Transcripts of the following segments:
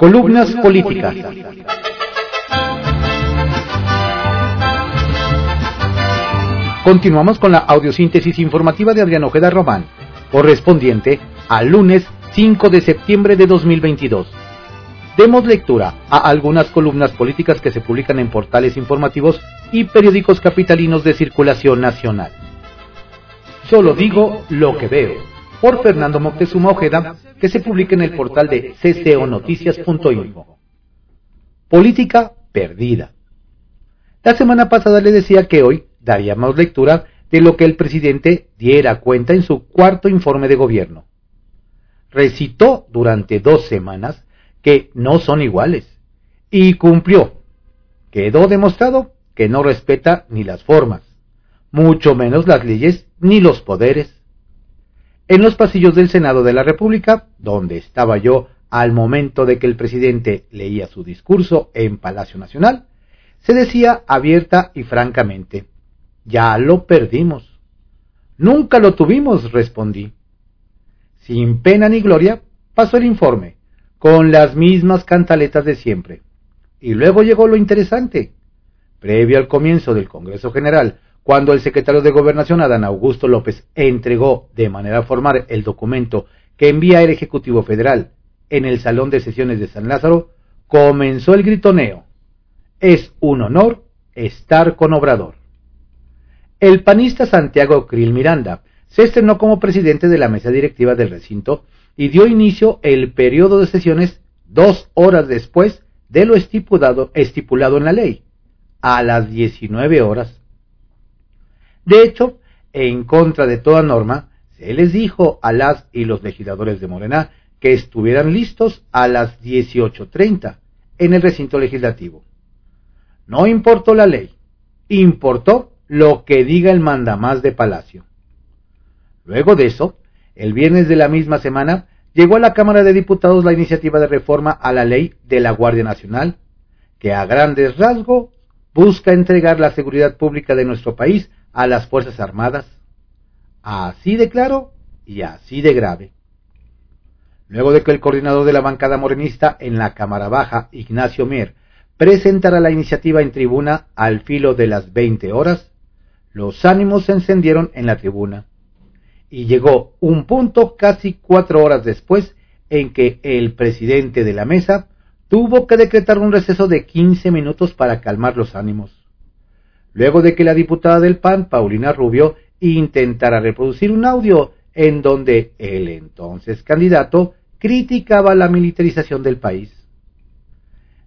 Columnas políticas. Continuamos con la audiosíntesis informativa de Adrián Ojeda Román, correspondiente al lunes 5 de septiembre de 2022. Demos lectura a algunas columnas políticas que se publican en portales informativos y periódicos capitalinos de circulación nacional. Solo digo lo que veo, por Fernando Moctezuma Ojeda, que se publica en el portal de cconoticias.info. Política perdida. La semana pasada le decía que hoy daríamos lectura de lo que el presidente diera cuenta en su cuarto informe de gobierno. Recitó durante dos semanas que no son iguales y cumplió. Quedó demostrado que no respeta ni las formas, mucho menos las leyes ni los poderes. En los pasillos del Senado de la República, donde estaba yo al momento de que el presidente leía su discurso en Palacio Nacional, se decía abierta y francamente, ya lo perdimos. Nunca lo tuvimos, respondí. Sin pena ni gloria, pasó el informe, con las mismas cantaletas de siempre. Y luego llegó lo interesante. Previo al comienzo del Congreso General, cuando el secretario de Gobernación, Adán Augusto López, entregó de manera formal el documento que envía el Ejecutivo Federal en el Salón de Sesiones de San Lázaro, comenzó el gritoneo. Es un honor estar con Obrador. El panista Santiago Krill Miranda se estrenó como presidente de la mesa directiva del recinto y dio inicio el periodo de sesiones dos horas después de lo estipulado, estipulado en la ley, a las 19 horas. De hecho, en contra de toda norma, se les dijo a las y los legisladores de Morena que estuvieran listos a las 18.30 en el recinto legislativo. No importó la ley, importó lo que diga el mandamás de Palacio. Luego de eso, el viernes de la misma semana, llegó a la Cámara de Diputados la iniciativa de reforma a la ley de la Guardia Nacional, que a grandes rasgos busca entregar la seguridad pública de nuestro país a las Fuerzas Armadas. Así de claro y así de grave. Luego de que el coordinador de la bancada morenista en la Cámara Baja, Ignacio Mier, presentara la iniciativa en tribuna al filo de las 20 horas, los ánimos se encendieron en la tribuna, y llegó un punto casi cuatro horas después en que el presidente de la mesa tuvo que decretar un receso de quince minutos para calmar los ánimos. Luego de que la diputada del PAN, Paulina Rubio, intentara reproducir un audio en donde el entonces candidato criticaba la militarización del país.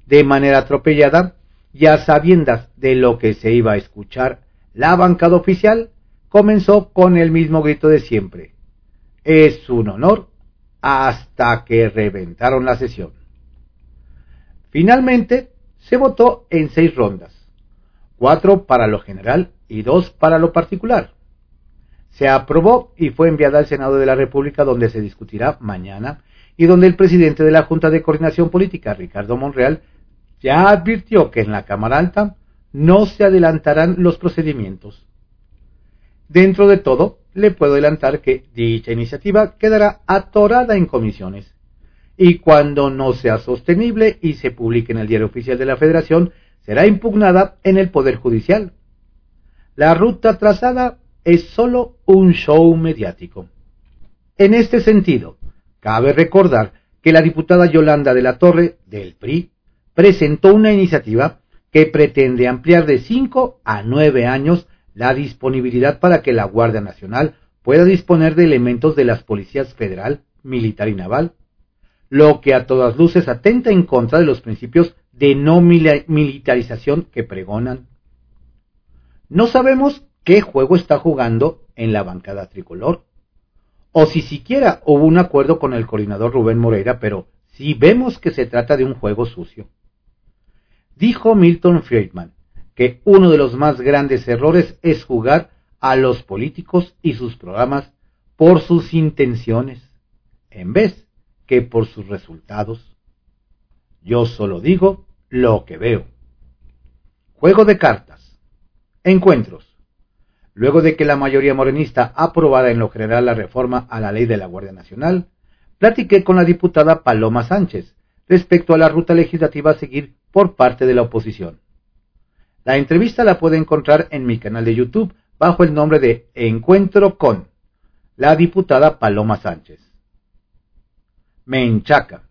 De manera atropellada, ya sabiendas de lo que se iba a escuchar la bancada oficial comenzó con el mismo grito de siempre. Es un honor hasta que reventaron la sesión. Finalmente, se votó en seis rondas, cuatro para lo general y dos para lo particular. Se aprobó y fue enviada al Senado de la República donde se discutirá mañana y donde el presidente de la Junta de Coordinación Política, Ricardo Monreal, ya advirtió que en la Cámara Alta no se adelantarán los procedimientos. Dentro de todo, le puedo adelantar que dicha iniciativa quedará atorada en comisiones y cuando no sea sostenible y se publique en el diario oficial de la Federación, será impugnada en el Poder Judicial. La ruta trazada es solo un show mediático. En este sentido, cabe recordar que la diputada Yolanda de la Torre, del PRI, presentó una iniciativa que pretende ampliar de 5 a 9 años la disponibilidad para que la Guardia Nacional pueda disponer de elementos de las policías federal, militar y naval, lo que a todas luces atenta en contra de los principios de no militarización que pregonan. No sabemos qué juego está jugando en la bancada tricolor, o si siquiera hubo un acuerdo con el coordinador Rubén Moreira, pero sí vemos que se trata de un juego sucio. Dijo Milton Friedman que uno de los más grandes errores es jugar a los políticos y sus programas por sus intenciones, en vez que por sus resultados. Yo solo digo lo que veo. Juego de cartas. Encuentros. Luego de que la mayoría morenista aprobara en lo general la reforma a la ley de la Guardia Nacional, platiqué con la diputada Paloma Sánchez, respecto a la ruta legislativa a seguir por parte de la oposición. La entrevista la puede encontrar en mi canal de YouTube bajo el nombre de Encuentro con la diputada Paloma Sánchez. Menchaca.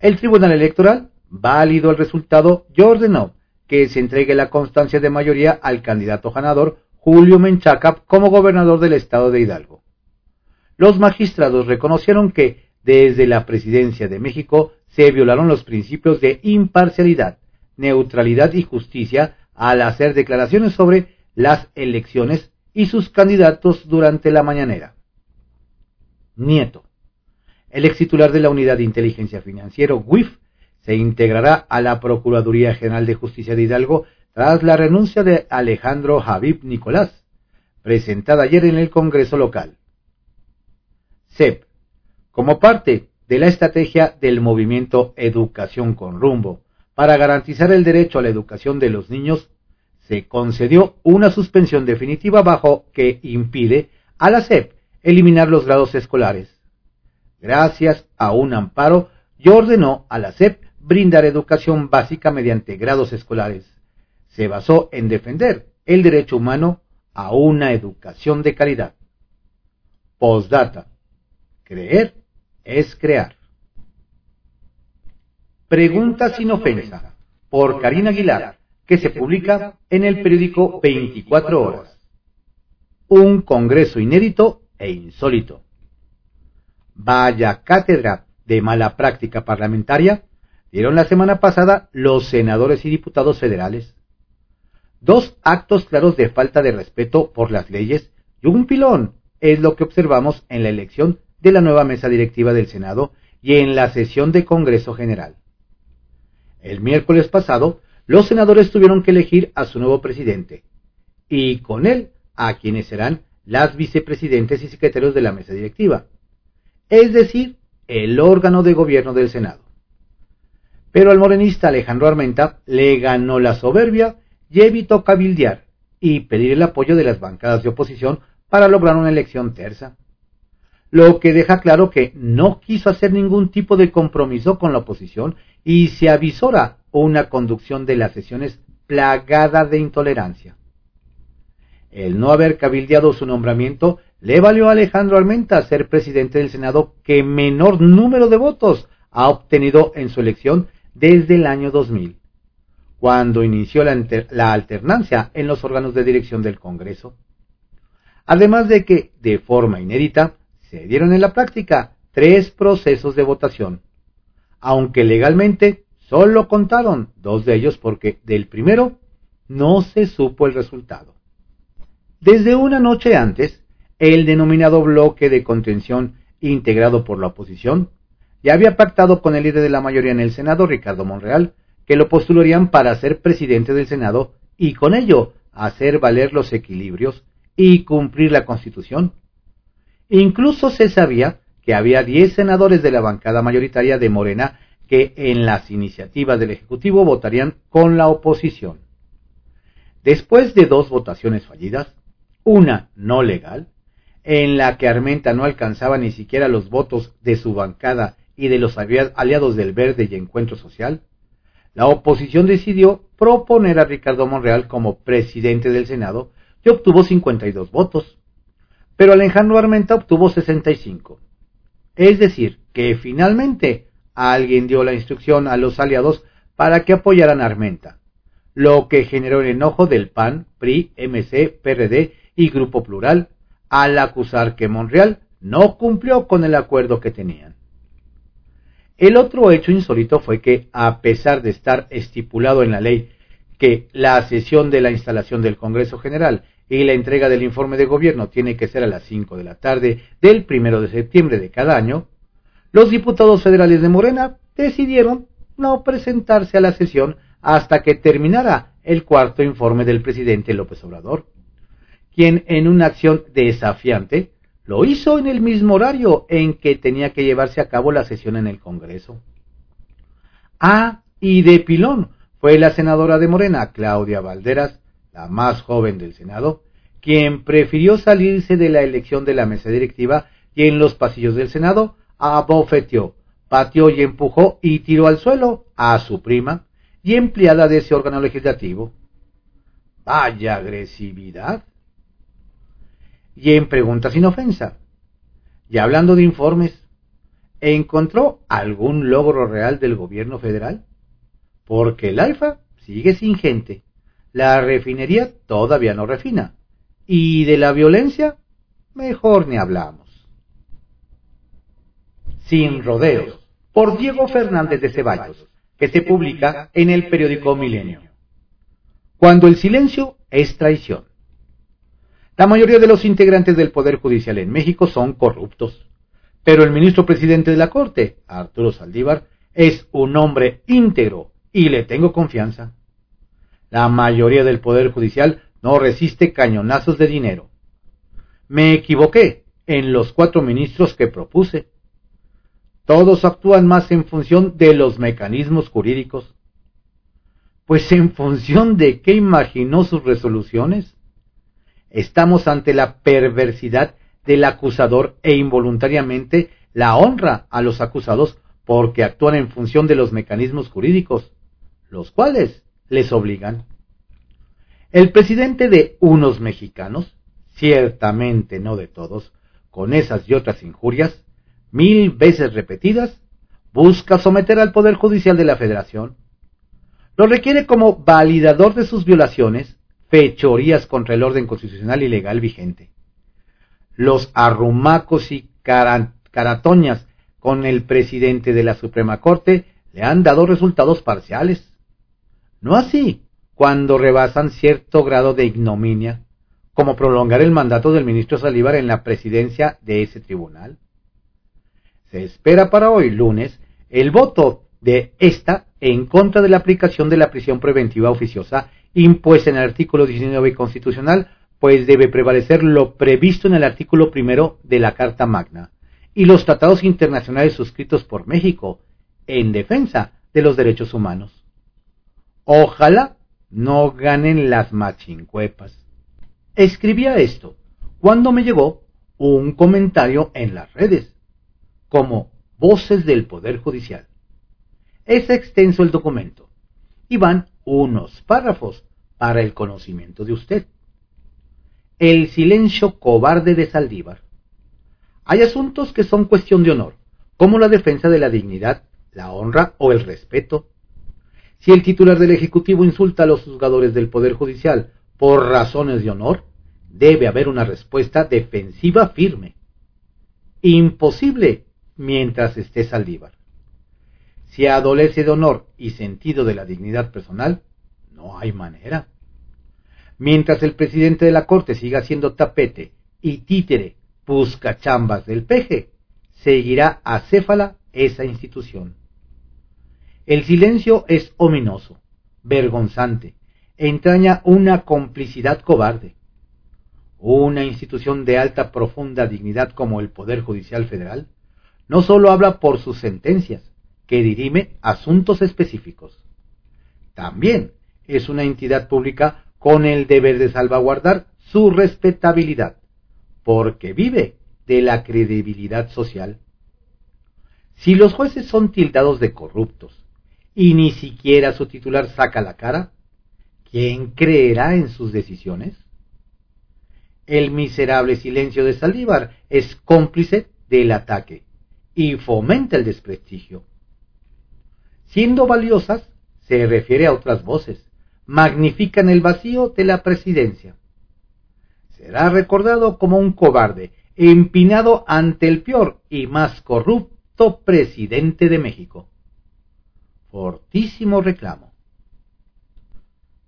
El Tribunal Electoral, válido el resultado, ya ordenó que se entregue la constancia de mayoría al candidato ganador Julio Menchaca como gobernador del estado de Hidalgo. Los magistrados reconocieron que desde la presidencia de México se violaron los principios de imparcialidad, neutralidad y justicia al hacer declaraciones sobre las elecciones y sus candidatos durante la mañanera. Nieto. El ex titular de la Unidad de Inteligencia Financiero, WIF, se integrará a la Procuraduría General de Justicia de Hidalgo tras la renuncia de Alejandro Javib Nicolás, presentada ayer en el Congreso local. CEP. Como parte de la estrategia del movimiento Educación con Rumbo para garantizar el derecho a la educación de los niños, se concedió una suspensión definitiva bajo que impide a la CEP eliminar los grados escolares. Gracias a un amparo, y ordenó a la CEP brindar educación básica mediante grados escolares. Se basó en defender el derecho humano a una educación de calidad. Postdata. Creer es crear. Pregunta sin ofensa por Karina Aguilar, que se publica en el periódico 24 horas. Un congreso inédito e insólito. Vaya cátedra de mala práctica parlamentaria dieron la semana pasada los senadores y diputados federales. Dos actos claros de falta de respeto por las leyes y un pilón es lo que observamos en la elección de la nueva mesa directiva del Senado y en la sesión de Congreso General. El miércoles pasado, los senadores tuvieron que elegir a su nuevo presidente y con él a quienes serán las vicepresidentes y secretarios de la mesa directiva, es decir, el órgano de gobierno del Senado. Pero al morenista Alejandro Armenta le ganó la soberbia y evitó cabildear y pedir el apoyo de las bancadas de oposición para lograr una elección tersa lo que deja claro que no quiso hacer ningún tipo de compromiso con la oposición y se avisora una conducción de las sesiones plagada de intolerancia. El no haber cabildeado su nombramiento le valió a Alejandro Armenta ser presidente del Senado que menor número de votos ha obtenido en su elección desde el año 2000, cuando inició la, alternancia en los órganos de dirección del Congreso. Además de que, de forma inédita, se dieron en la práctica tres procesos de votación, aunque legalmente solo contaron dos de ellos porque del primero no se supo el resultado. Desde una noche antes, el denominado bloque de contención integrado por la oposición ya había pactado con el líder de la mayoría en el Senado, Ricardo Monreal, que lo postularían para ser presidente del Senado y con ello hacer valer los equilibrios y cumplir la Constitución Incluso se sabía que había 10 senadores de la bancada mayoritaria de Morena que en las iniciativas del Ejecutivo votarían con la oposición. Después de dos votaciones fallidas, una no legal, en la que Armenta no alcanzaba ni siquiera los votos de su bancada y de los aliados del Verde y Encuentro Social, la oposición decidió proponer a Ricardo Monreal como presidente del Senado y obtuvo 52 votos pero Alejandro Armenta obtuvo 65. Es decir, que finalmente alguien dio la instrucción a los aliados para que apoyaran a Armenta, lo que generó el enojo del PAN, PRI, MC, PRD y Grupo Plural al acusar que Monreal no cumplió con el acuerdo que tenían. El otro hecho insólito fue que, a pesar de estar estipulado en la ley que la sesión de la instalación del Congreso General y la entrega del informe de gobierno tiene que ser a las 5 de la tarde del primero de septiembre de cada año, los diputados federales de Morena decidieron no presentarse a la sesión hasta que terminara el cuarto informe del presidente López Obrador, quien en una acción desafiante lo hizo en el mismo horario en que tenía que llevarse a cabo la sesión en el Congreso. Ah, y de pilón fue la senadora de Morena, Claudia Valderas, la más joven del Senado, quien prefirió salirse de la elección de la mesa directiva y en los pasillos del Senado abofeteó pateó y empujó y tiró al suelo a su prima y empleada de ese órgano legislativo. Vaya agresividad. Y en preguntas sin ofensa. Y hablando de informes, ¿encontró algún logro real del gobierno federal? Porque el AIFA sigue sin gente. La refinería todavía no refina. Y de la violencia, mejor ni hablamos. Sin rodeos, por Diego Fernández de Ceballos, que se publica en el periódico Milenio. Cuando el silencio es traición. La mayoría de los integrantes del Poder Judicial en México son corruptos, pero el ministro presidente de la Corte, Arturo Saldívar, es un hombre íntegro y le tengo confianza. La mayoría del Poder Judicial no resiste cañonazos de dinero. Me equivoqué en los cuatro ministros que propuse. Todos actúan más en función de los mecanismos jurídicos. Pues en función de qué imaginó sus resoluciones. Estamos ante la perversidad del acusador e involuntariamente la honra a los acusados porque actúan en función de los mecanismos jurídicos, los cuales les obligan. El presidente de unos mexicanos, ciertamente no de todos, con esas y otras injurias, mil veces repetidas, busca someter al Poder Judicial de la Federación. Lo requiere como validador de sus violaciones, fechorías contra el orden constitucional y legal vigente. Los arrumacos y caratoñas con el presidente de la Suprema Corte le han dado resultados parciales. No así cuando rebasan cierto grado de ignominia, como prolongar el mandato del ministro Salívar en la presidencia de ese tribunal. Se espera para hoy, lunes, el voto de esta en contra de la aplicación de la prisión preventiva oficiosa impuesta en el artículo 19 constitucional, pues debe prevalecer lo previsto en el artículo primero de la Carta Magna y los tratados internacionales suscritos por México en defensa de los derechos humanos. Ojalá no ganen las machincuepas. Escribía esto cuando me llegó un comentario en las redes, como Voces del Poder Judicial. Es extenso el documento y van unos párrafos para el conocimiento de usted. El silencio cobarde de Saldívar. Hay asuntos que son cuestión de honor, como la defensa de la dignidad, la honra o el respeto si el titular del Ejecutivo insulta a los juzgadores del Poder Judicial por razones de honor, debe haber una respuesta defensiva firme. Imposible mientras esté Saldívar. Si adolece de honor y sentido de la dignidad personal, no hay manera. Mientras el presidente de la Corte siga siendo tapete y títere chambas del peje, seguirá acéfala esa institución. El silencio es ominoso, vergonzante, entraña una complicidad cobarde. Una institución de alta profunda dignidad como el Poder Judicial Federal no sólo habla por sus sentencias, que dirime asuntos específicos. También es una entidad pública con el deber de salvaguardar su respetabilidad, porque vive de la credibilidad social. Si los jueces son tildados de corruptos, y ni siquiera su titular saca la cara, ¿quién creerá en sus decisiones? El miserable silencio de Saldívar es cómplice del ataque y fomenta el desprestigio. Siendo valiosas, se refiere a otras voces, magnifican el vacío de la presidencia. Será recordado como un cobarde, empinado ante el peor y más corrupto presidente de México fortísimo reclamo.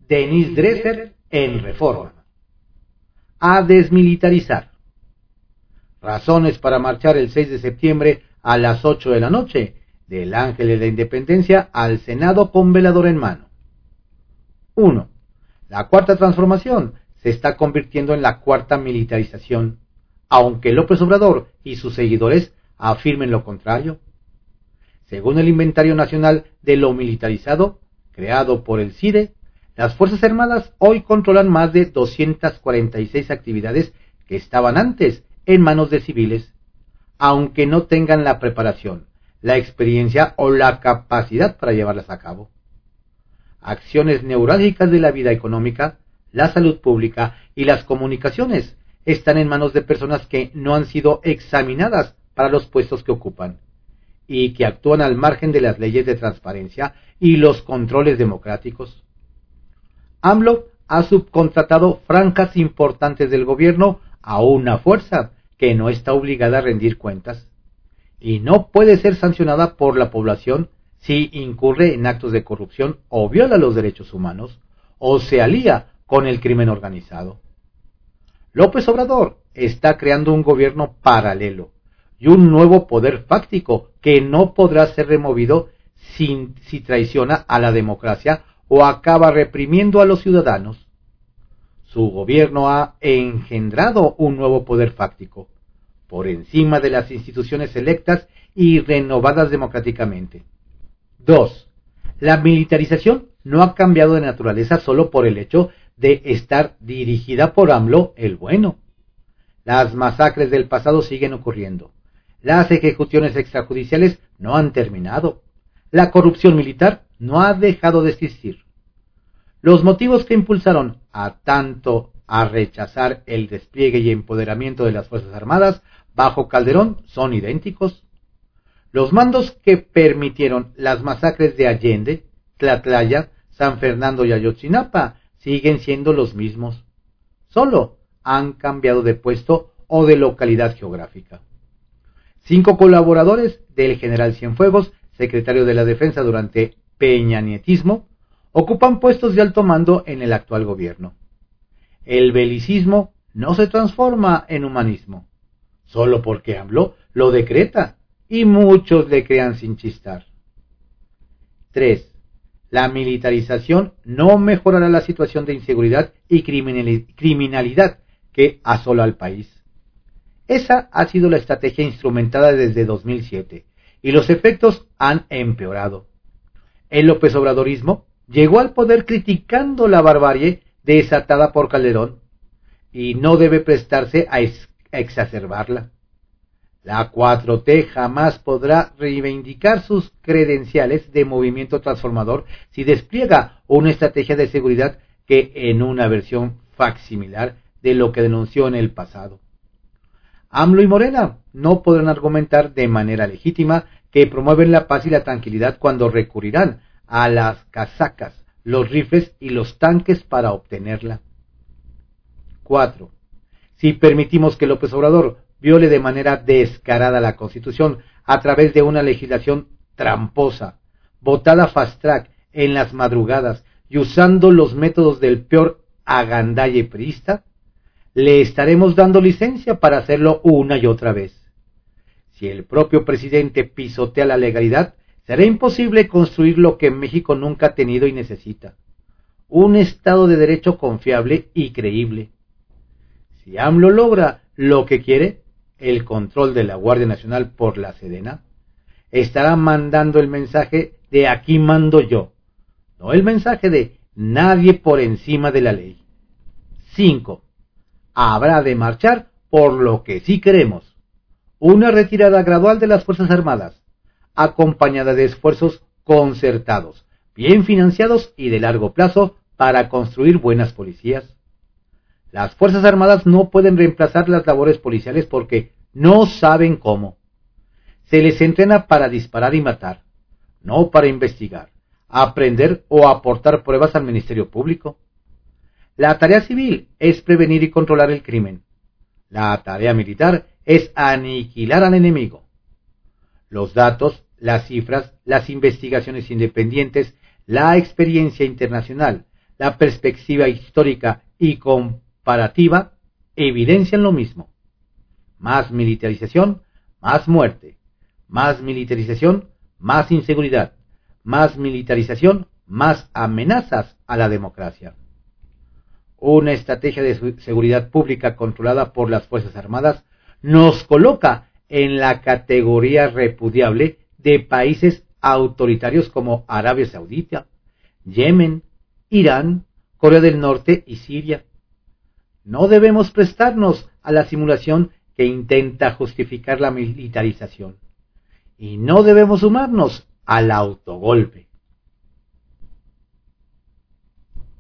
Denis Dresser en reforma. A desmilitarizar. Razones para marchar el 6 de septiembre a las 8 de la noche del Ángel de la Independencia al Senado con velador en mano. 1. La cuarta transformación se está convirtiendo en la cuarta militarización, aunque López Obrador y sus seguidores afirmen lo contrario. Según el Inventario Nacional de lo Militarizado, creado por el CIDE, las Fuerzas Armadas hoy controlan más de 246 actividades que estaban antes en manos de civiles, aunque no tengan la preparación, la experiencia o la capacidad para llevarlas a cabo. Acciones neurálgicas de la vida económica, la salud pública y las comunicaciones están en manos de personas que no han sido examinadas para los puestos que ocupan y que actúan al margen de las leyes de transparencia y los controles democráticos. AMLO ha subcontratado francas importantes del gobierno a una fuerza que no está obligada a rendir cuentas y no puede ser sancionada por la población si incurre en actos de corrupción o viola los derechos humanos o se alía con el crimen organizado. López Obrador está creando un gobierno paralelo y un nuevo poder fáctico que no podrá ser removido sin, si traiciona a la democracia o acaba reprimiendo a los ciudadanos. Su gobierno ha engendrado un nuevo poder fáctico, por encima de las instituciones electas y renovadas democráticamente. 2. La militarización no ha cambiado de naturaleza solo por el hecho de estar dirigida por AMLO el bueno. Las masacres del pasado siguen ocurriendo. Las ejecuciones extrajudiciales no han terminado. La corrupción militar no ha dejado de existir. Los motivos que impulsaron a tanto a rechazar el despliegue y empoderamiento de las Fuerzas Armadas bajo Calderón son idénticos. Los mandos que permitieron las masacres de Allende, Tlatlaya, San Fernando y Ayotzinapa siguen siendo los mismos. Solo han cambiado de puesto o de localidad geográfica. Cinco colaboradores del general Cienfuegos, secretario de la Defensa durante peñanietismo, ocupan puestos de alto mando en el actual gobierno. El belicismo no se transforma en humanismo, solo porque AMLO lo decreta y muchos le crean sin chistar. 3. La militarización no mejorará la situación de inseguridad y criminalidad que asola al país. Esa ha sido la estrategia instrumentada desde 2007 y los efectos han empeorado. El López Obradorismo llegó al poder criticando la barbarie desatada por Calderón y no debe prestarse a, exacerbarla. La 4T jamás podrá reivindicar sus credenciales de movimiento transformador si despliega una estrategia de seguridad que en una versión facsimilar de lo que denunció en el pasado. AMLO y Morena no podrán argumentar de manera legítima que promueven la paz y la tranquilidad cuando recurrirán a las casacas, los rifles y los tanques para obtenerla. 4. Si permitimos que López Obrador viole de manera descarada la Constitución a través de una legislación tramposa, votada fast track en las madrugadas y usando los métodos del peor agandalle priista, le estaremos dando licencia para hacerlo una y otra vez. Si el propio presidente pisotea la legalidad, será imposible construir lo que México nunca ha tenido y necesita. Un Estado de Derecho confiable y creíble. Si AMLO logra lo que quiere, el control de la Guardia Nacional por la Sedena, estará mandando el mensaje de aquí mando yo, no el mensaje de nadie por encima de la ley. 5. Habrá de marchar por lo que sí queremos. Una retirada gradual de las Fuerzas Armadas, acompañada de esfuerzos concertados, bien financiados y de largo plazo para construir buenas policías. Las Fuerzas Armadas no pueden reemplazar las labores policiales porque no saben cómo. Se les entrena para disparar y matar, no para investigar, aprender o aportar pruebas al Ministerio Público. La tarea civil es prevenir y controlar el crimen. La tarea militar es aniquilar al enemigo. Los datos las cifras, las investigaciones independientes, la experiencia internacional, la perspectiva histórica y comparativa evidencian lo mismo. Más militarización, más muerte. Más militarización, más inseguridad. Más militarización, más amenazas a la democracia. Una estrategia de seguridad pública controlada por las Fuerzas Armadas nos coloca en la categoría repudiable de países autoritarios como Arabia Saudita, Yemen, Irán, Corea del Norte y Siria. No debemos prestarnos a la simulación que intenta justificar la militarización. y no debemos sumarnos al autogolpe.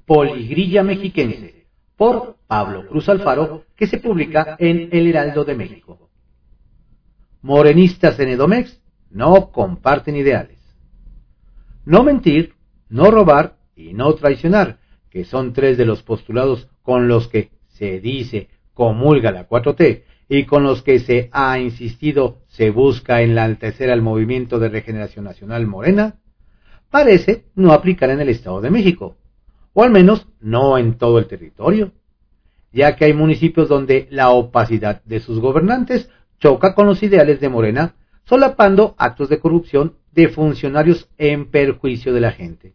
Poligrilla Mexiquense, por Pablo Cruz Alfaro, que se publica en El Heraldo de México. Morenistas en Edomex no comparten ideales. No mentir, no robar y no traicionar, que son tres de los postulados con los que se dice comulga la 4T y con los que se ha insistido se busca enaltecer al movimiento de regeneración nacional morena, parece no aplicar en el Estado de México, o al menos no en todo el territorio, ya que hay municipios donde la opacidad de sus gobernantes choca con los ideales de Morena, solapando actos de corrupción de funcionarios en perjuicio de la gente.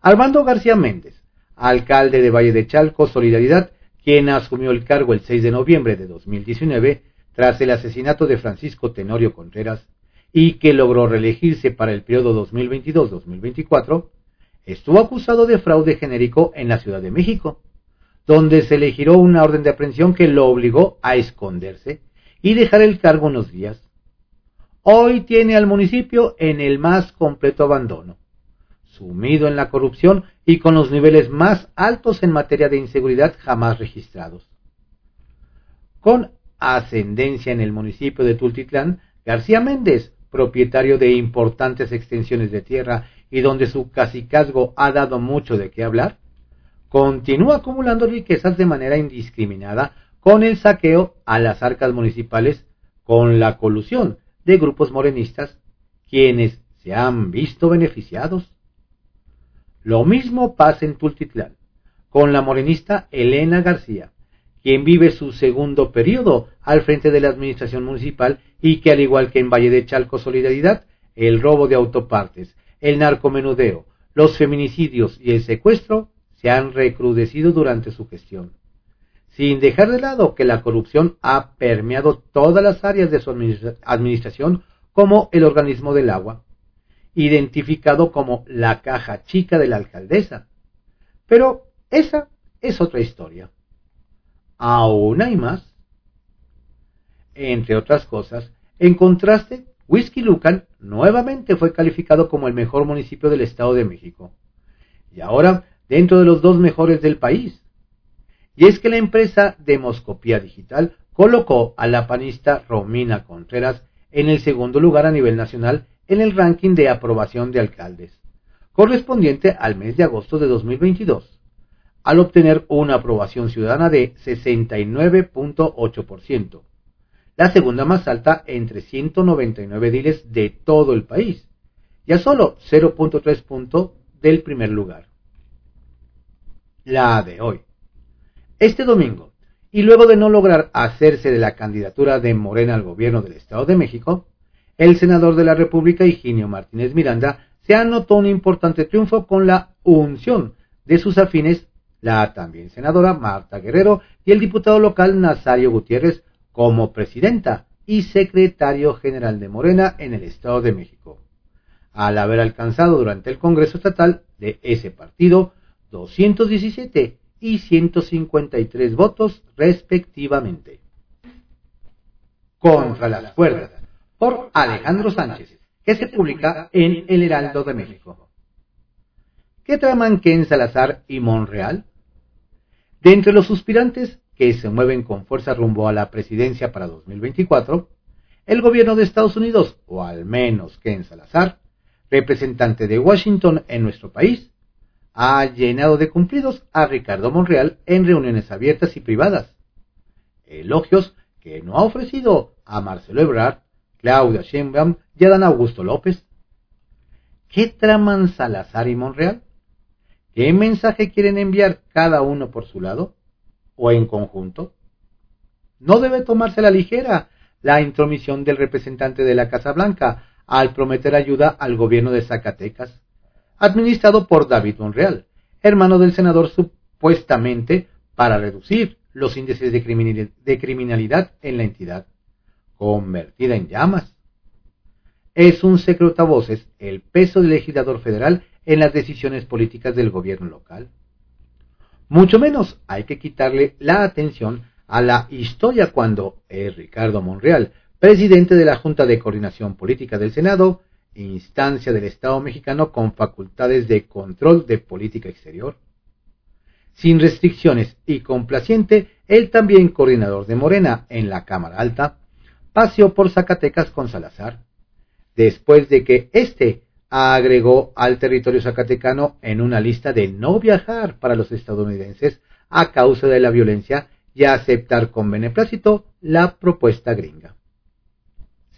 Armando García Méndez, alcalde de Valle de Chalco, Solidaridad, quien asumió el cargo el 6 de noviembre de 2019 tras el asesinato de Francisco Tenorio Contreras y que logró reelegirse para el periodo 2022-2024, estuvo acusado de fraude genérico en la Ciudad de México, donde se le giró una orden de aprehensión que lo obligó a esconderse y dejar el cargo unos días. Hoy tiene al municipio en el más completo abandono sumido en la corrupción y con los niveles más altos en materia de inseguridad jamás registrados. Con ascendencia en el municipio de Tultitlán, García Méndez, propietario de importantes extensiones de tierra y donde su cacicazgo ha dado mucho de qué hablar, continúa acumulando riquezas de manera indiscriminada con el saqueo a las arcas municipales con la colusión de grupos morenistas, quienes se han visto beneficiados. Lo mismo pasa en Tultitlán, con la morenista Elena García, quien vive su segundo periodo al frente de la administración municipal y que al igual que en Valle de Chalco Solidaridad, el robo de autopartes, el narcomenudeo, los feminicidios y el secuestro se han recrudecido durante su gestión. Sin dejar de lado que la corrupción ha permeado todas las áreas de su administración como el organismo del agua, identificado como la caja chica de la alcaldesa. Pero esa es otra historia. Aún hay más. Entre otras cosas, en contraste, Whisky Lucan nuevamente fue calificado como el mejor municipio del Estado de México. Y ahora dentro de los dos mejores del país. Y es que la empresa Demoscopía Digital colocó a la panista Romina Contreras en el segundo lugar a nivel nacional en el ranking de aprobación de alcaldes, correspondiente al mes de agosto de 2022, al obtener una aprobación ciudadana de 69.8%, la segunda más alta entre 199 diles de todo el país, y a solo 0.3 punto del primer lugar. La de hoy. Este domingo, y luego de no lograr hacerse de la candidatura de Morena al gobierno del Estado de México, el senador de la República, Higinio Martínez Miranda, se anotó un importante triunfo con la unción de sus afines, la también senadora Marta Guerrero y el diputado local Nazario Gutiérrez como presidenta y secretario general de Morena en el Estado de México, al haber alcanzado durante el Congreso Estatal de ese partido 217 y 153 votos respectivamente. Contra las cuerdas por Alejandro Sánchez, que se publica en El Heraldo de México. ¿Qué traman Ken Salazar y Monreal? De entre los suspirantes que se mueven con fuerza rumbo a la presidencia para 2024, el gobierno de Estados Unidos, o al menos Ken Salazar, representante de Washington en nuestro país, ha llenado de cumplidos a Ricardo Monreal en reuniones abiertas y privadas. Elogios que no ha ofrecido a Marcelo Ebrard Claudia Sheinbaum y Adán Augusto López. ¿Qué traman Salazar y Monreal? ¿Qué mensaje quieren enviar cada uno por su lado o en conjunto? No debe tomarse la ligera la intromisión del representante de la Casa Blanca al prometer ayuda al gobierno de Zacatecas, administrado por David Monreal, hermano del senador supuestamente para reducir los índices de criminalidad en la entidad convertida en llamas. Es un secreto a voces el peso del legislador federal en las decisiones políticas del gobierno local. Mucho menos hay que quitarle la atención a la historia cuando es Ricardo Monreal, presidente de la Junta de Coordinación Política del Senado, instancia del Estado mexicano con facultades de control de política exterior. Sin restricciones y complaciente, él también coordinador de Morena en la Cámara Alta, paseó por Zacatecas con Salazar, después de que éste agregó al territorio zacatecano en una lista de no viajar para los estadounidenses a causa de la violencia y aceptar con beneplácito la propuesta gringa.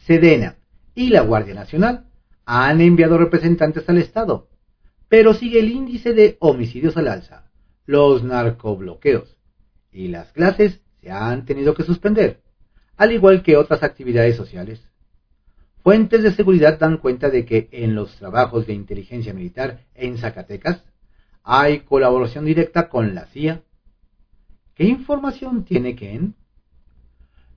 Sedena y la Guardia Nacional han enviado representantes al Estado, pero sigue el índice de homicidios al alza, los narcobloqueos, y las clases se han tenido que suspender, al igual que otras actividades sociales. Fuentes de seguridad dan cuenta de que en los trabajos de inteligencia militar en Zacatecas hay colaboración directa con la CIA. ¿Qué información tiene Ken?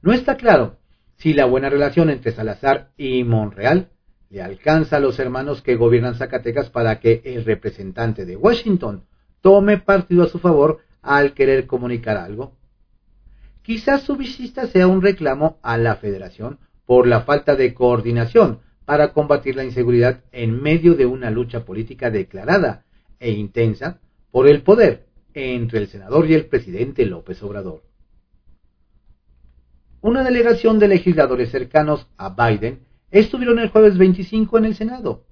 No está claro si la buena relación entre Salazar y Monreal le alcanza a los hermanos que gobiernan Zacatecas para que el representante de Washington tome partido a su favor al querer comunicar algo. Quizás su visita sea un reclamo a la Federación por la falta de coordinación para combatir la inseguridad en medio de una lucha política declarada e intensa por el poder entre el senador y el presidente López Obrador. Una delegación de legisladores cercanos a Biden estuvieron el jueves 25 en el Senado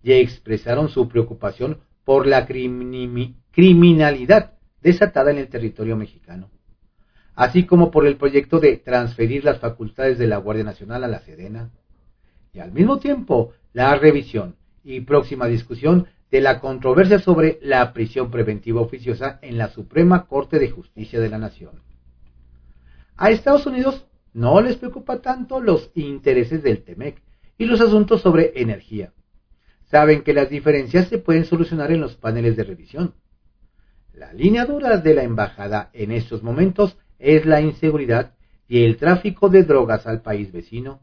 y expresaron su preocupación por la criminalidad desatada en el territorio mexicano así como por el proyecto de transferir las facultades de la Guardia Nacional a la Sedena, y al mismo tiempo la revisión y próxima discusión de la controversia sobre la prisión preventiva oficiosa en la Suprema Corte de Justicia de la Nación. A Estados Unidos no les preocupa tanto los intereses del TEMEC y los asuntos sobre energía. Saben que las diferencias se pueden solucionar en los paneles de revisión. La línea dura de la embajada en estos momentos es la inseguridad y el tráfico de drogas al país vecino,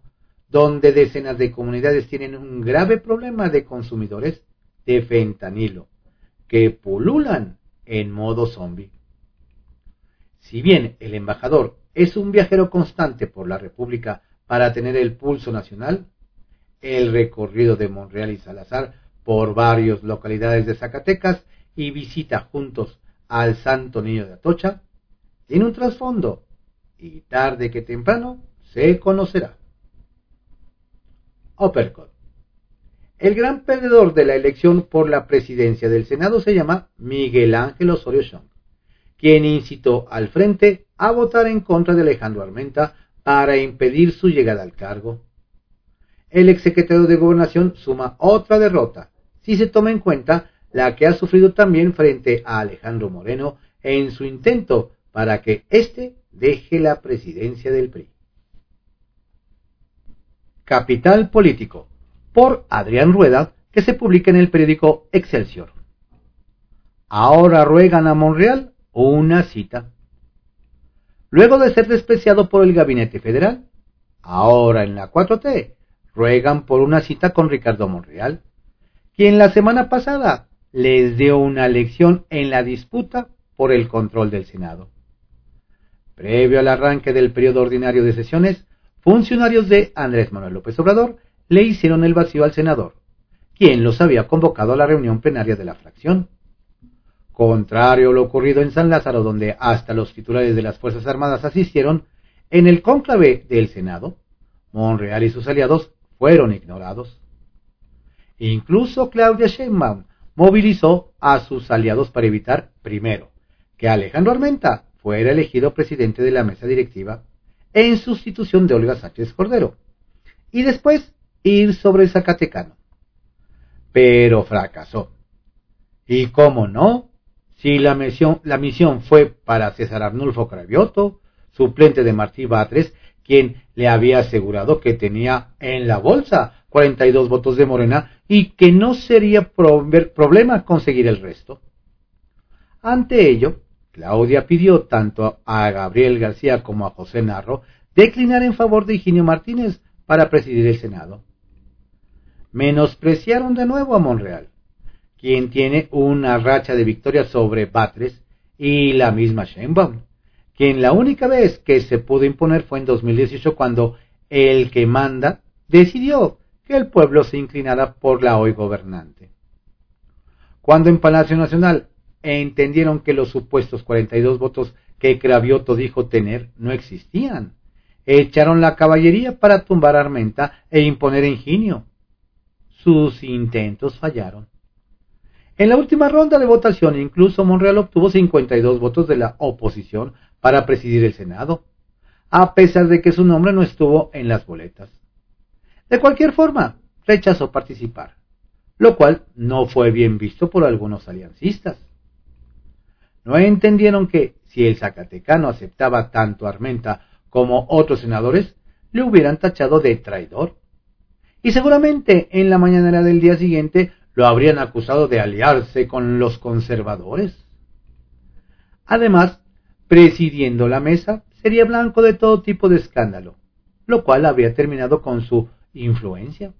donde decenas de comunidades tienen un grave problema de consumidores de fentanilo, que pululan en modo zombie. Si bien el embajador es un viajero constante por la República para tener el pulso nacional, el recorrido de Monreal y Salazar por varias localidades de Zacatecas y visita juntos al Santo Niño de Atocha tiene un trasfondo y tarde que temprano se conocerá. Uppercut. El gran perdedor de la elección por la presidencia del Senado se llama Miguel Ángel Osorio Chong, quien incitó al frente a votar en contra de Alejandro Armenta para impedir su llegada al cargo. El exsecretario de Gobernación suma otra derrota, si se toma en cuenta la que ha sufrido también frente a Alejandro Moreno en su intento para que éste deje la presidencia del PRI. Capital Político, por Adrián Rueda, que se publica en el periódico Excelsior. Ahora ruegan a Monreal una cita. Luego de ser despreciado por el gabinete federal, ahora en la 4T, ruegan por una cita con Ricardo Monreal, quien la semana pasada les dio una lección en la disputa por el control del Senado. Previo al arranque del periodo ordinario de sesiones, funcionarios de Andrés Manuel López Obrador le hicieron el vacío al senador, quien los había convocado a la reunión plenaria de la fracción. Contrario a lo ocurrido en San Lázaro, donde hasta los titulares de las Fuerzas Armadas asistieron, en el cónclave del Senado, Monreal y sus aliados fueron ignorados. Incluso Claudia Sheinbaum movilizó a sus aliados para evitar, primero, que Alejandro Armenta fuera elegido presidente de la mesa directiva en sustitución de Olga Sánchez Cordero, y después ir sobre el Zacatecano. Pero fracasó. Y cómo no, si la misión, la misión fue para César Arnulfo Cravioto, suplente de Martí Batres, quien le había asegurado que tenía en la bolsa 42 votos de Morena y que no sería problema conseguir el resto. Ante ello, Claudia pidió tanto a Gabriel García como a José Narro declinar en favor de Higinio Martínez para presidir el Senado. Menospreciaron de nuevo a Monreal, quien tiene una racha de victorias sobre Batres y la misma Sheinbaum, quien la única vez que se pudo imponer fue en 2018 cuando el que manda, decidió que el pueblo se inclinara por la hoy gobernante. Cuando en Palacio Nacional entendieron que los supuestos 42 votos que Cravioto dijo tener no existían, echaron la caballería para tumbar a Armenta e imponer Ingenio. Sus intentos fallaron. En la última ronda de votación, incluso Monreal obtuvo 52 votos de la oposición para presidir el Senado, a pesar de que su nombre no estuvo en las boletas. De cualquier forma, rechazó participar, lo cual no fue bien visto por algunos aliancistas. No entendieron que, si el Zacatecano aceptaba tanto a Armenta como otros senadores, le hubieran tachado de traidor. Y seguramente en la mañanera del día siguiente lo habrían acusado de aliarse con los conservadores. Además, presidiendo la mesa, sería blanco de todo tipo de escándalo, lo cual habría terminado con su influencia.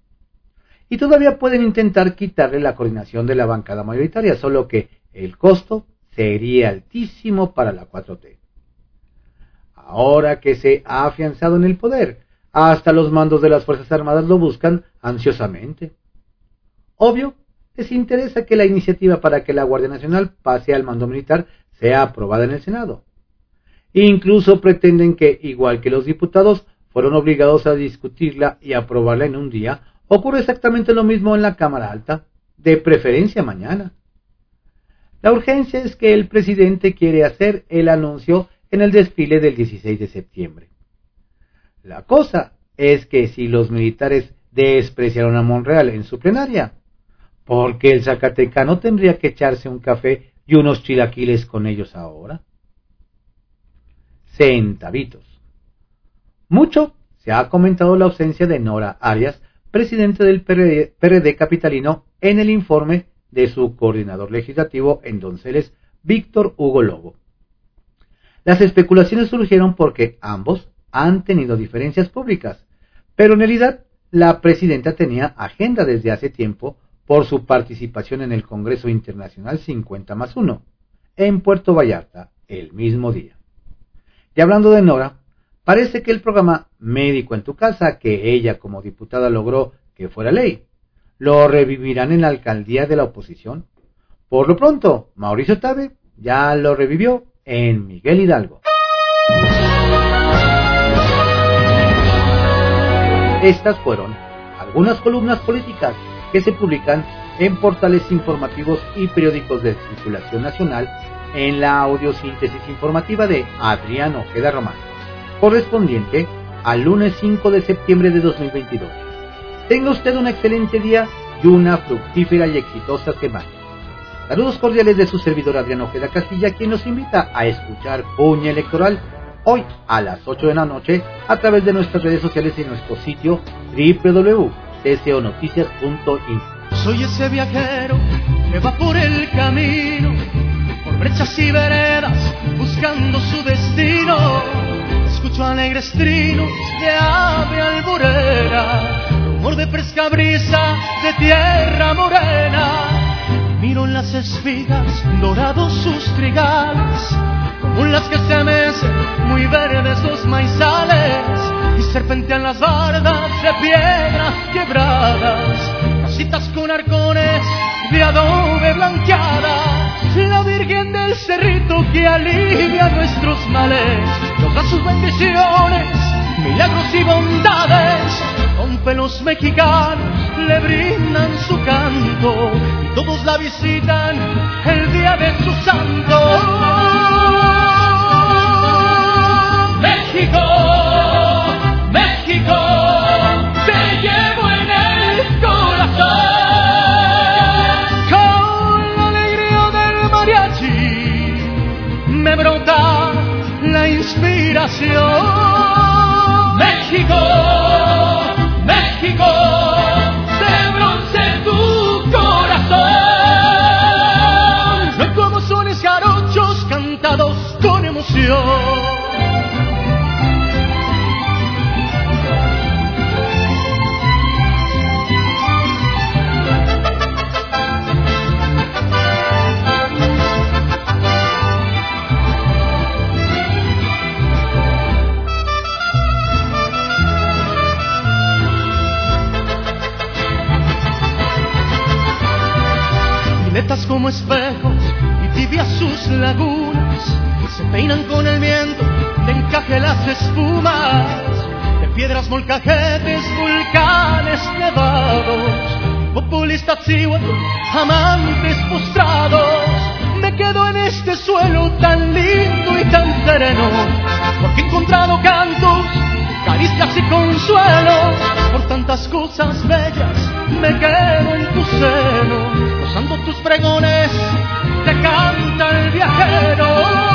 Y todavía pueden intentar quitarle la coordinación de la bancada mayoritaria, solo que el costo sería altísimo para la 4T. Ahora que se ha afianzado en el poder, hasta los mandos de las Fuerzas Armadas lo buscan ansiosamente. Obvio, les interesa que la iniciativa para que la Guardia Nacional pase al mando militar sea aprobada en el Senado. Incluso pretenden que, igual que los diputados, fueron obligados a discutirla y aprobarla en un día, ocurre exactamente lo mismo en la Cámara Alta, de preferencia mañana. La urgencia es que el presidente quiere hacer el anuncio en el desfile del 16 de septiembre. La cosa es que si los militares despreciaron a Monreal en su plenaria, porque el Zacatecano tendría que echarse un café y unos chilaquiles con ellos ahora? Centavitos. Mucho se ha comentado la ausencia de Nora Arias, presidente del PRD, capitalino, en el informe de su coordinador legislativo en Donceles, Víctor Hugo Lobo. Las especulaciones surgieron porque ambos han tenido diferencias públicas, pero en realidad la presidenta tenía agenda desde hace tiempo por su participación en el Congreso Internacional 50 más 1, en Puerto Vallarta, el mismo día. Y hablando de Nora, Parece que el programa Médico en tu casa, que ella como diputada logró que fuera ley, lo revivirán en la alcaldía de la oposición. Por lo pronto, Mauricio Tabe ya lo revivió en Miguel Hidalgo. Estas fueron algunas columnas políticas que se publican en portales informativos y periódicos de circulación nacional en la audiosíntesis informativa de Adrián Ojeda Román correspondiente al lunes 5 de septiembre de 2022. Tenga usted un excelente día y una fructífera y exitosa semana. Saludos cordiales de su servidor Adriano Ojeda Castilla, quien nos invita a escuchar Puña Electoral hoy a las 8 de la noche a través de nuestras redes sociales y nuestro sitio www.csonoticias.info. Soy ese viajero que va por el camino, por brechas y veredas, buscando su destino escucho alegres trinos de ave alborera, de fresca brisa de tierra morena. Miro en las espigas dorados sus trigales, como las que se mecen muy verdes los maizales, y serpentean las bardas de piedras quebradas, casitas con arcones de adobe blanqueada, la Virgen del Cerrito que alivia nuestros males, nos da sus bendiciones, milagros y bondades, con pelos mexicanos le brindan su canto, y todos la visitan el día de su santo. Amantes postrados. Me quedo en este suelo tan lindo y tan sereno, porque he encontrado cantos, caricias y consuelo, por tantas cosas bellas me quedo en tu seno, gozando tus pregones, te canta el viajero.